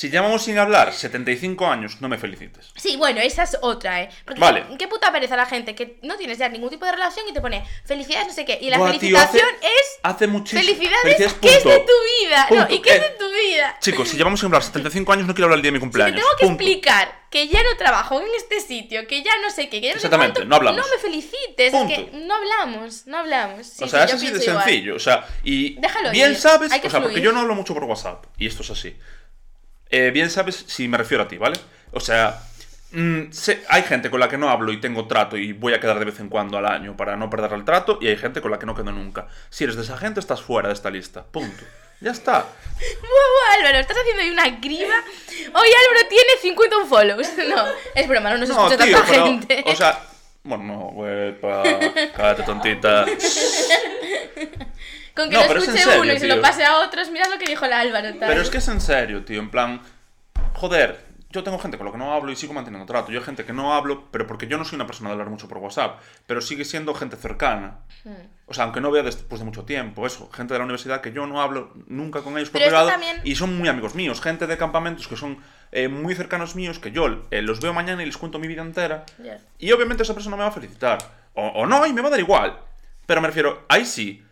Si llevamos sin hablar 75 años, no me felicites. Sí, bueno, esa es otra, ¿eh? Porque Vale. qué puta pereza la gente que no tienes ya ningún tipo de relación y te pone felicidades, no sé qué. Y la Buah, tío, felicitación hace- es Hace muchísimo. felicidades, ¿qué es de tu vida? No. ¿y qué es Eh, de tu vida? Chicos, si llevamos sin hablar 75 años, no quiero hablar el día de mi Si te cumpleaños. tengo que Punto. explicar que ya no trabajo en este sitio, que ya no sé qué, que ya no Exactamente, cuánto, no hablamos. No me felicites, Punto. es que no hablamos, no hablamos. Sí, o sea, sí, es así de igual. sencillo. O sea, y Déjalo bien ir, sabes, hay que o sea, porque yo no hablo mucho por WhatsApp, y esto es así. Eh, bien sabes si me refiero a ti, ¿vale? O sea, mm, sé- hay gente con la que no hablo y tengo trato y voy a quedar de vez en cuando al año para no perder el trato, y hay gente con la que no quedo nunca. Si eres de esa gente, estás fuera de esta lista. Punto. Ya está. Buah, Álvaro, estás haciendo ahí una grima. Hoy Álvaro tiene 51 follows. No, es broma, no nos No, escucha tío, tanta pero, gente. o sea, bueno, no, güey, cállate tontita. Con que no, lo es escuche serio, uno y se tío. lo pase a otros, mira lo que dijo el Álvaro. tal. Pero es que es en serio, tío, en plan, joder, yo tengo gente con la que no hablo y sigo manteniendo trato. Yo hay gente que no hablo, pero porque yo no soy una persona de hablar mucho por WhatsApp, pero sigue siendo gente cercana. Hmm. O sea, aunque no vea después de mucho tiempo, eso, gente de la universidad que yo no hablo nunca con ellos por privado también- y son muy amigos míos, gente de campamentos que son eh, muy cercanos míos, que yo eh, los veo mañana y les cuento mi vida entera. Y obviamente esa persona me va a felicitar. O, o no, y me va a dar igual. Pero me refiero, ahí sí.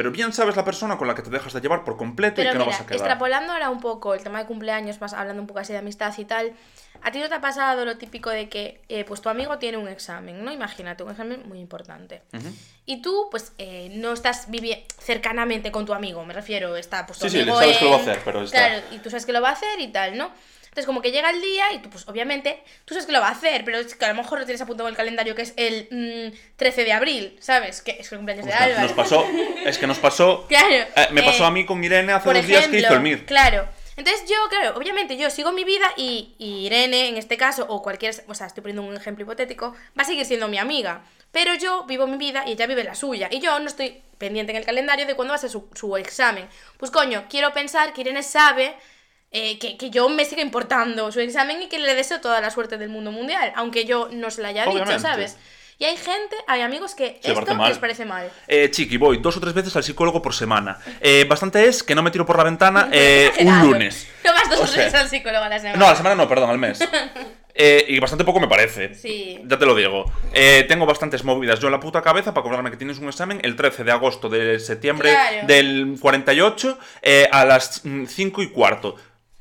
Pero bien sabes la persona con la que te dejas de llevar por completo y Pero que mira, no vas a quedar. extrapolando ahora un poco el tema de cumpleaños, más hablando un poco así de amistad y tal, ¿a ti no te ha pasado lo típico de que eh, pues tu amigo tiene un examen, ¿no? Imagínate, un examen muy importante. Ujú. Y tú, pues, eh, no estás viviendo cercanamente con tu amigo, me refiero, está pues tu Sí, sí, amigo sabes que lo va a en- hacer, pero está. Claro, y tú sabes que lo va a hacer y tal, ¿no? Entonces, como que llega el día y tú, pues, obviamente, tú sabes que lo va a hacer, pero es que a lo mejor lo tienes apuntado en el calendario que es el mm, 13 de abril, ¿sabes? Que es el cumpleaños de Álvaro. nos pasó, es que nos pasó. Claro. eh, me pasó eh, a mí con Irene hace dos días que hizo el MIR. Claro. Entonces yo, claro, obviamente yo sigo mi vida y, y Irene, en este caso, o cualquier, o sea, estoy poniendo un ejemplo hipotético, va a seguir siendo mi amiga. Pero yo vivo mi vida y ella vive la suya. Y yo no estoy pendiente en el calendario de cuándo va a ser su, su examen. Pues coño, quiero pensar que Irene sabe eh, que, que yo me sigue importando su examen y que le deseo toda la suerte del mundo mundial, aunque yo no se la haya Obviamente. dicho, ¿sabes? Y hay gente, hay amigos que Se esto les parece mal. Eh, chiqui, voy dos o tres veces al psicólogo por semana. Eh, bastante es que no me tiro por la ventana eh, un lunes. No vas dos O sea, al psicólogo a la semana. No, a la semana no, perdón, al mes. Eh, y bastante poco me parece. Sí. Ya te lo digo. Eh, tengo bastantes movidas yo en la puta cabeza para cobrarme que tienes un examen el 13 de agosto de septiembre Claro. del 48 eh, a las 5 y cuarto.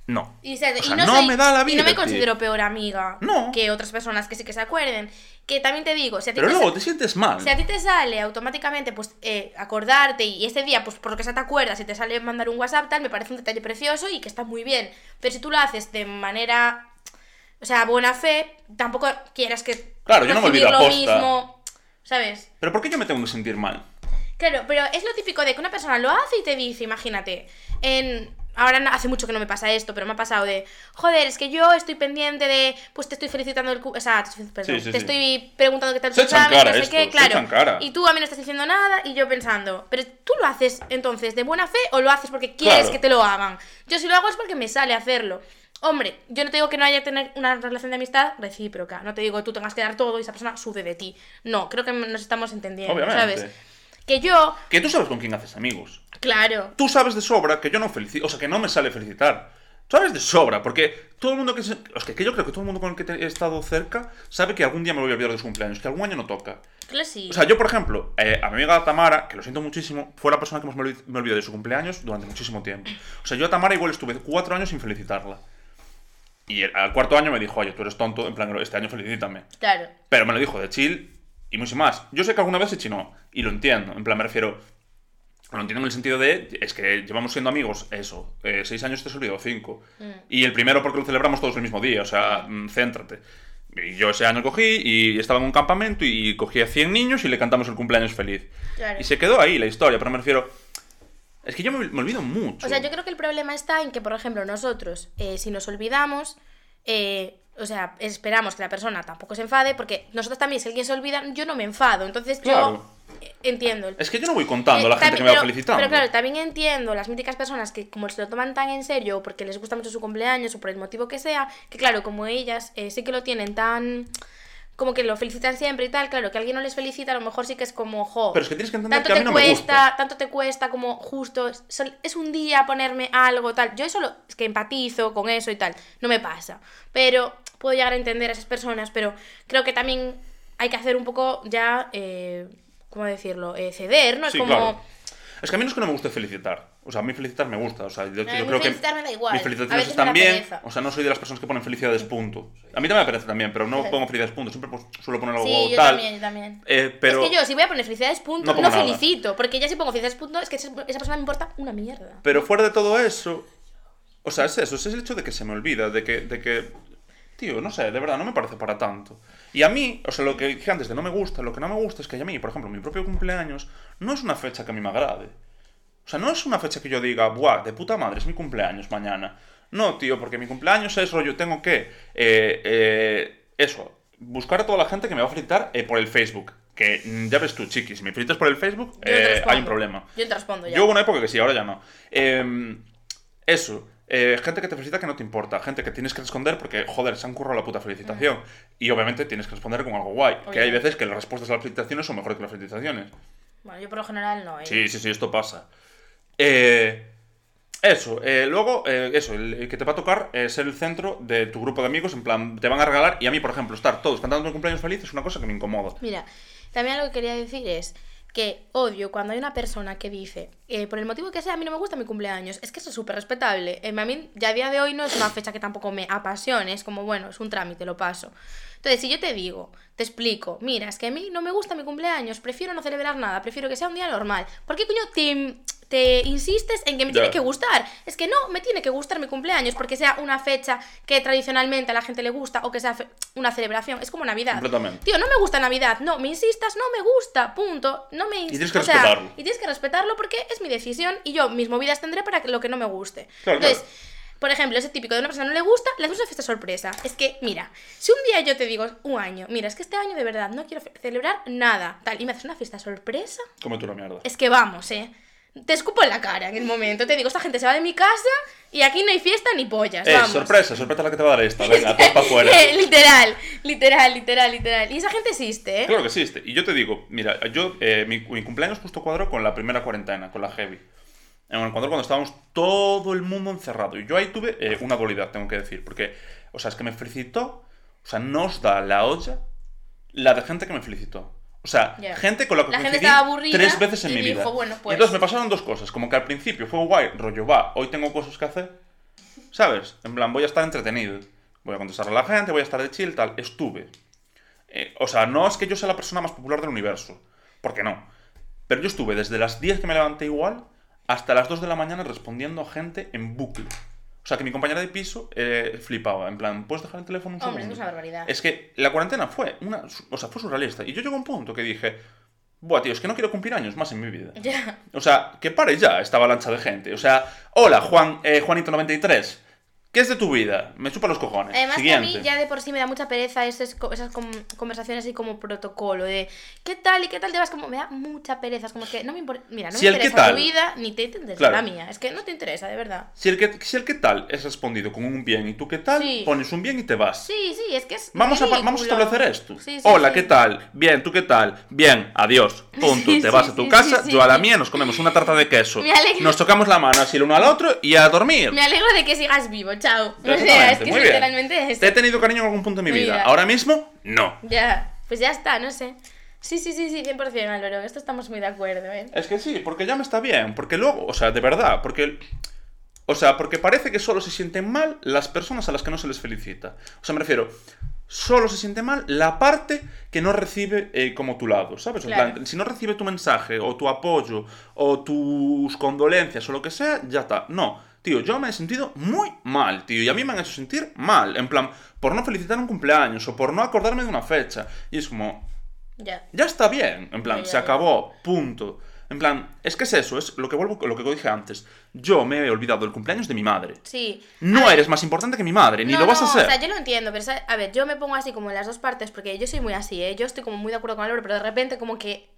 No. Y, y sea, no, no soy- me da la y vida, no me tío. considero peor amiga No. que otras personas que sí que se acuerden. Que también te digo, si a ti, Pero te, luego te sientes mal. si a ti te sale automáticamente pues eh, acordarte y ese día, pues por lo que se te acuerdas, y te sale mandar un WhatsApp, tal, me parece un detalle precioso y que está muy bien. Pero si tú lo haces de manera, o sea, buena fe, tampoco quieras que Claro, yo no me olvido lo mismo, ¿sabes? Pero ¿por qué yo me tengo que sentir mal? Claro, pero es lo típico de que una persona lo hace y te dice, imagínate, en... Ahora no- hace mucho que no me pasa esto, pero me ha pasado de, joder, es que yo estoy pendiente de, pues te estoy felicitando el cu- o sea, te, perdón, Sí, sí, te sí. estoy preguntando qué tal tu examen, no sé esto, qué, claro. Y tú a mí no estás diciendo nada y yo pensando, pero tú lo haces entonces de buena fe o lo haces porque quieres Claro. que te lo hagan. Yo si lo hago es porque me sale hacerlo. Hombre, yo no te digo que no haya que tener una relación de amistad recíproca. No te digo que tú tengas que dar todo y esa persona sube de ti. No, creo que nos estamos entendiendo, Obviamente. ¿sabes? Que yo, Que tú sabes con quién haces amigos. Claro, Tú sabes de sobra que yo no felicito, o sea, que no me sale felicitar. Sabes de sobra, porque todo el mundo que, se, sea, que yo creo que todo el mundo con el que he estado cerca sabe que algún día me voy a olvidar de su cumpleaños, que algún año no toca. claro sí. O sea, yo, por ejemplo, eh, a mi amiga Tamara, que lo siento muchísimo, fue la persona que más me olvidó de su cumpleaños durante muchísimo tiempo. O sea, yo a Tamara igual estuve cuatro años sin felicitarla. Y el- al cuarto año me dijo, oye, tú eres tonto, en plan, este año felicítame. Claro. Pero me lo dijo de chill y mucho más. Yo sé que alguna vez se chinó y lo entiendo. En plan, me refiero. Lo entiendo en el sentido de. Es que llevamos siendo amigos, eso. eh, seis años te has olvidado cinco. Y el primero porque lo celebramos todos el mismo día. O sea, mm, céntrate. Y yo ese año cogí y estaba en un campamento y cogí a 100 niños y le cantamos el cumpleaños feliz. Claro. Y se quedó ahí la historia, pero me refiero. Es que yo me, me olvido mucho. O sea, yo creo que el problema está en que, por ejemplo, nosotros, eh, si nos olvidamos, eh, o sea, esperamos que la persona tampoco se enfade, porque nosotros también, si alguien se olvida, yo no me enfado. Entonces Claro. yo entiendo. Es que yo no voy contando a la Eh, gente que me va pero- felicitando. Pero claro, también entiendo las míticas personas que como se lo toman tan en serio porque les gusta mucho su cumpleaños o por el motivo que sea, que claro, como ellas eh, sí que lo tienen tan como que lo felicitan siempre y tal, claro, que alguien no les felicita, a lo mejor sí que es como, jo, Pero es que tienes que entender tanto que a te me cuesta, gusta. tanto te cuesta como justo, es un día ponerme algo, tal. Yo eso lo, es que empatizo con eso y tal, no me pasa. Pero puedo llegar a entender a esas personas, pero creo que también hay que hacer un poco ya, eh, ¿cómo decirlo? Eh, ceder, ¿no? Es Sí, como... claro. Es que a mí no es que no me guste felicitar. O sea, a mí felicitar me gusta. O sea, yo, yo A mí creo que. felicitar me da igual. Mis felicitaciones están bien. O sea, no soy de las personas que ponen felicidades punto. A mí también me parece también, pero no pongo felicidades punto. Siempre pues, suelo poner algo Sí, yo tal. también, yo también. Eh, pero, Es que yo, si voy a poner felicidades punto, No no, felicito. Porque ya si pongo felicidades punto, es que esa esa persona me importa una mierda. pero fuera de todo eso. O sea, es eso. Es el hecho de que se me olvida. De que. De que tío, no sé, de verdad, no me parece para tanto. Y a mí, o sea, lo que dije antes de no me gusta, lo que no me gusta es que a mí, por ejemplo, mi propio cumpleaños no es una fecha que a mí me agrade. O sea, no es una fecha que yo diga, buah, de puta madre, es mi cumpleaños mañana. No, tío, porque mi cumpleaños es rollo, tengo que, eh, eh, eso, buscar a toda la gente que me va a felicitar eh, por el Facebook. Que mm, ya ves tú, chiqui, si me felicitas por el Facebook, eh, hay un problema. Yo te respondo ya. Yo hubo una época que sí, ahora ya no. Eh, eso. Eh, gente que te felicita que no te importa. Gente que tienes que responder porque, joder, se han currado la puta felicitación. Y obviamente tienes que responder con algo guay. Que hay veces que las respuestas a las felicitaciones son mejores que las felicitaciones. Bueno, yo por lo general no. ¿eh? Sí, sí, sí, esto pasa. Eh, eso, eh, luego, eh, eso, el, el que te va a tocar es ser el centro de tu grupo de amigos, en plan, te van a regalar, y a mí, por ejemplo, estar todos cantando mi cumpleaños feliz es una cosa que me incomoda. Mira, también algo que quería decir es que odio cuando hay una persona que dice, eh, por el motivo que sea, a mí no me gusta mi cumpleaños. Es que eso es súper respetable. Eh, a mí, ya a día de hoy no es una fecha que tampoco me apasione, es como, bueno, es un trámite, lo paso. Entonces, si yo te digo, te explico, mira, es que a mí no me gusta mi cumpleaños, prefiero no celebrar nada, prefiero que sea un día normal. ¿Por qué coño te, te insistes en que me tiene que gustar? Es que no, me tiene que gustar mi cumpleaños porque sea una fecha que tradicionalmente a la gente le gusta o que sea una celebración. Es como Navidad. Completamente. Tío, no me gusta Navidad. No, me insistas, no me gusta. Punto. No me Y insistas. tienes que respetarlo. y tienes que respetarlo porque es mi decisión y yo mis movidas tendré para lo que no me guste. Claro, Entonces, claro. Por ejemplo, ese típico de una persona no le gusta, le haces una fiesta sorpresa. Es que, mira, si un día yo te digo, un año, mira, es que este año de verdad no quiero celebrar nada, tal, y me haces una fiesta sorpresa, Come tú la mierda. es que vamos, eh. Te escupo en la cara en el momento. Te digo, esta gente se va de mi casa y aquí no hay fiesta ni pollas. Eh, vamos. sorpresa, sorpresa la que te va a dar esta. Venga, todo para afuera. Eh, literal, literal, literal, literal. Y esa gente existe, ¿eh? Claro que existe. Y yo te digo, mira, yo, eh, mi, mi cumpleaños justo cuadró con la primera cuarentena, con la heavy. En el cuando estábamos todo el mundo encerrado. Y yo ahí tuve eh, una dualidad, tengo que decir. Porque, o sea, es que me felicitó. O sea, no os da la olla la de gente que me felicitó. O sea, Ya. gente con la que La gente coincidí aburrida tres veces en y mi dijo, vida. bueno, Y pues- entonces me pasaron dos cosas. Como que al principio fue guay, rollo, va, hoy tengo cosas que hacer. ¿Sabes? En plan, voy a estar entretenido. Voy a contestar a la gente, voy a estar de chill, tal. Estuve. Eh, o sea, no es que yo sea la persona más popular del universo. Porque no. Pero yo estuve desde las 10 que me levanté igual hasta las 2 de la mañana respondiendo a gente en bucle. O sea, que mi compañera de piso eh, flipaba. En plan, ¿puedes dejar el teléfono un Hombre, segundo? es una barbaridad. Es que la cuarentena fue una... O sea, fue surrealista. Y yo llego a un punto que dije... Buah, tío, es que no quiero cumplir años más en mi vida. Ya. O sea, que pare ya esta avalancha de gente. O sea, hola, Juan, eh, Juanito93. ¿Qué es de tu vida? Me chupa los cojones. Además que a mí ya de por sí me da mucha pereza esas, conversaciones así como protocolo de ¿qué tal y qué tal te vas? Como me da mucha pereza, es como que no me importa, mira, no Si me interesa tal- tu vida ni te interesa Claro. la mía, es que no te interesa, de verdad. Si el, que, si el qué tal es respondido con un bien y tú qué tal, Sí. pones un bien y te vas. Sí, sí, es que es Vamos a, ridículo. vamos a establecer esto. Sí, sí, Hola. ¿qué tal? Bien, ¿tú qué tal? Bien, adiós. Punto. Te vas a tu casa, yo a la mía, nos comemos una tarta de queso. Nos tocamos la mano así el uno al otro y a dormir. Me alegro de que sigas vivo, chao. O sea, es que es bien. literalmente eso. Te he tenido cariño en algún punto de mi vida. Mira. Ahora mismo, no. Ya, pues ya está, no sé. Sí, sí, sí, sí, 100% Álvaro, esto estamos muy de acuerdo, ¿eh? Es que sí, porque ya me está bien. Porque luego, o sea, de verdad, porque. O sea, porque parece que solo se sienten mal las personas a las que no se les felicita. O sea, me refiero, solo se siente mal la parte que no recibe eh, como tu lado, ¿sabes? En Claro. plan, si no recibe tu mensaje, o tu apoyo, o tus condolencias, o lo que sea, ya está. No, tío, yo me he sentido muy mal, tío, y a mí me han hecho sentir mal. En plan, por no felicitar un cumpleaños, o por no acordarme de una fecha. Y es como, Ya. ya está bien, en plan, Ya, ya, se acabó, punto. En plan, es que es eso, es lo que vuelvo lo que dije antes. Yo me he olvidado del cumpleaños de mi madre. Sí. No ver, eres más importante que mi madre, ni no, lo vas no, a ser. O sea, yo lo entiendo, pero a ver, yo me pongo así como en las dos partes porque yo soy muy así, ¿eh? Yo estoy como muy de acuerdo con Álvaro, pero de repente como que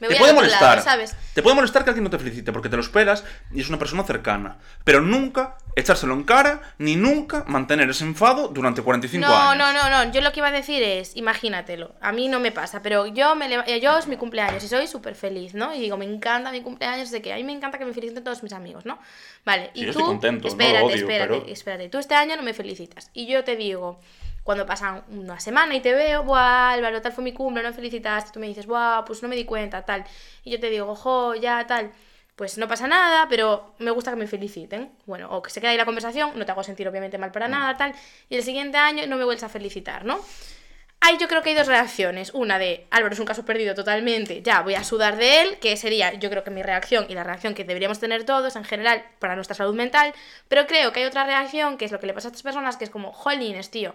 Me te puede molestar, lado, ¿sabes? Te puede molestar que alguien no te felicite porque te lo esperas y es una persona cercana. Pero nunca echárselo en cara ni nunca mantener ese enfado durante 45 No, años. no, no, no. Yo lo que iba a decir es, imagínatelo. A mí no me pasa, pero yo me yo es mi cumpleaños y soy súper feliz, ¿no? Y digo, me encanta mi cumpleaños, de que a mí me encanta que me feliciten todos mis amigos, ¿no? Vale, y Sí, yo tú, estoy contento, no lo espérate, odio, espérate, pero- espérate. Tú este año no me felicitas. Y yo te digo, cuando pasan una semana y te veo, buah, Álvaro, tal fue mi cumple, no me felicitaste, tú me dices, buah, pues no me di cuenta, tal. Y yo te digo, jo, ya, tal. Pues no pasa nada, pero me gusta que me feliciten. Bueno, o que se quede ahí la conversación, no te hago sentir obviamente mal Mm. para nada, tal. Y el siguiente año no me vuelves a felicitar, ¿no? Ahí yo creo que hay dos reacciones. Una de Álvaro es un caso perdido totalmente, ya voy a sudar de él, que sería yo creo que mi reacción y la reacción que deberíamos tener todos en general para nuestra salud mental. Pero creo que hay otra reacción que es lo que le pasa a estas personas, que es como, jolines, tío.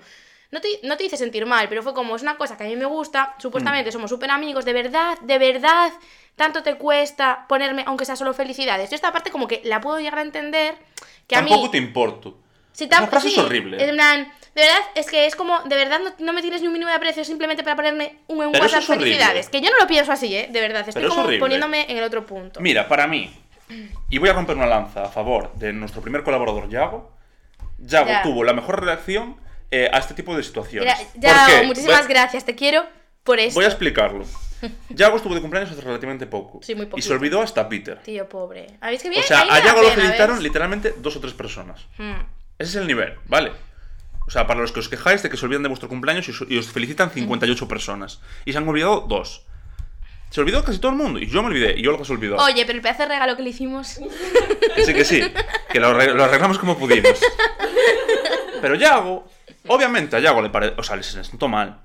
No te, no te hice sentir mal, pero fue como, es una cosa que a mí me gusta, Mm. supuestamente somos súper amigos, de verdad, de verdad, tanto te cuesta ponerme, aunque sea solo felicidades. Yo esta parte como que la puedo llegar a entender, que a mí... Tampoco te importo. Si Esa tam- frase es horrible. En plan, de verdad, es que es como, de verdad, no, no me tienes ni un mínimo de aprecio simplemente para ponerme un eso WhatsApp es felicidades. Que yo no lo pienso así, ¿eh? De verdad, estoy es como horrible. poniéndome en el otro punto. Mira, para mí, y voy a romper una lanza a favor de nuestro primer colaborador, Yago. Yago Ya. tuvo la mejor reacción eh, a este tipo de situaciones. Ya, muchísimas Voy- gracias, te quiero por eso. Voy a explicarlo. Yago estuvo de cumpleaños hace relativamente poco. Sí, muy y se poquito. olvidó hasta Peter. Tío, pobre. ¿Habéis que bien? O sea, Ahí a Yago lo felicitaron literalmente dos o tres personas. Mm. Ese es el nivel, ¿vale? O sea, para los que os quejáis de que se olvidan de vuestro cumpleaños y os, y os felicitan 58 personas. Y se han olvidado dos. Se olvidó casi todo el mundo. Y yo me olvidé. Y Olga se olvidó. Oye, pero el pedazo de regalo que le hicimos. Sí, que sí. Que lo arreglamos como pudimos. Pero Yago, obviamente a Yago le parece. O sea, le se sentó mal.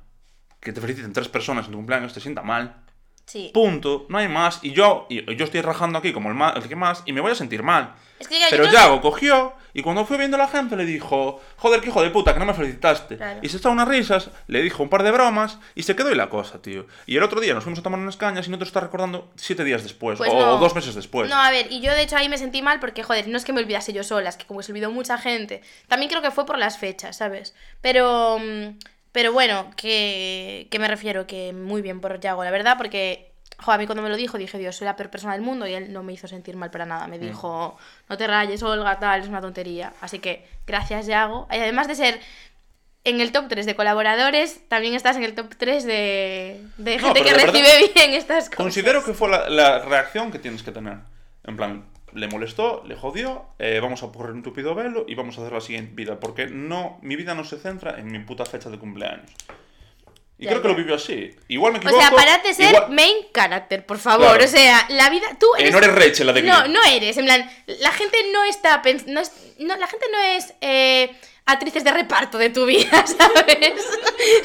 Que te feliciten tres personas en tu cumpleaños te sienta mal. Sí. Punto. No hay más. Y yo, y yo estoy rajando aquí como el, ma- el que más. Y me voy a sentir mal. Es que ya, Pero que- Yago cogió y cuando fue viendo a la gente le dijo, joder, qué hijo de puta, que no me felicitaste. Claro. Y se echó unas risas, le dijo un par de bromas y se quedó y la cosa, tío. Y el otro día nos fuimos a tomar unas cañas y no te lo está recordando siete días después Pues o no. dos meses después. No, a ver, y yo de hecho ahí me sentí mal porque, joder, no es que me olvidase yo sola, es que como se olvidó mucha gente. También creo que fue por las fechas, ¿sabes? Pero, mm, pero bueno, que, que me refiero que muy bien por Yago, la verdad, porque, jo, a mí cuando me lo dijo dije, Dios, soy la peor persona del mundo y él no me hizo sentir mal para nada. Me dijo, no te rayes, Olga, tal, es una tontería. Así que, gracias, Yago. Y además de ser en el top 3 de colaboradores, también estás en el top 3 de, de gente que recibe bien estas cosas. Considero que fue la, la reacción que tienes que tener. En plan, le molestó, le jodió, eh, vamos a correr un tupido velo y vamos a hacer la siguiente vida. Porque no, mi vida no se centra en mi puta fecha de cumpleaños. Y Ya, creo que lo vivió así. Igual me O equivoco. sea, parad de ser igual- main character, por favor. Claro. O sea, la vida. Tú Eh, no eres Rachel, la de No, no eres. En plan, la gente no está. pens- No es, no, la gente no es. eh, actrices de reparto de tu vida, ¿sabes?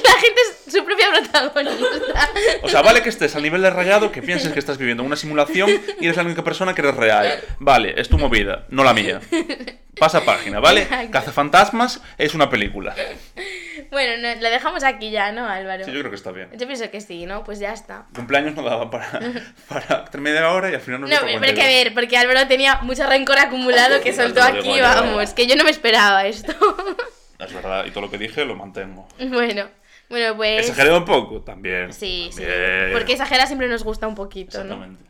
La gente es su propia protagonista. O sea, vale que estés al nivel de rayado, que pienses que estás viviendo una simulación y eres la única persona que eres real. Vale, es tu movida, no la mía. Pasa página, ¿vale? Exacto. Cazafantasmas es una película. Bueno, no, la dejamos aquí ya, ¿no, Álvaro? Sí, yo creo que está bien. Yo pienso que sí, ¿no? Pues ya está. Cumpleaños no daba para, para media hora y al final nos No, pero hay que 42. ver, porque Álvaro tenía mucho rencor acumulado que soltó aquí, digo vamos, que yo no me esperaba esto. Es verdad, y todo lo que dije lo mantengo. bueno, bueno, pues. ¿Exagerado un poco? También. Sí, sí. Bien. Porque exagerar siempre nos gusta un poquito, ¿no? Exactamente.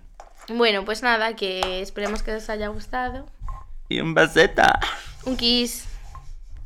Bueno, pues nada, que esperemos que os haya gustado. Y un baseta. Un kiss.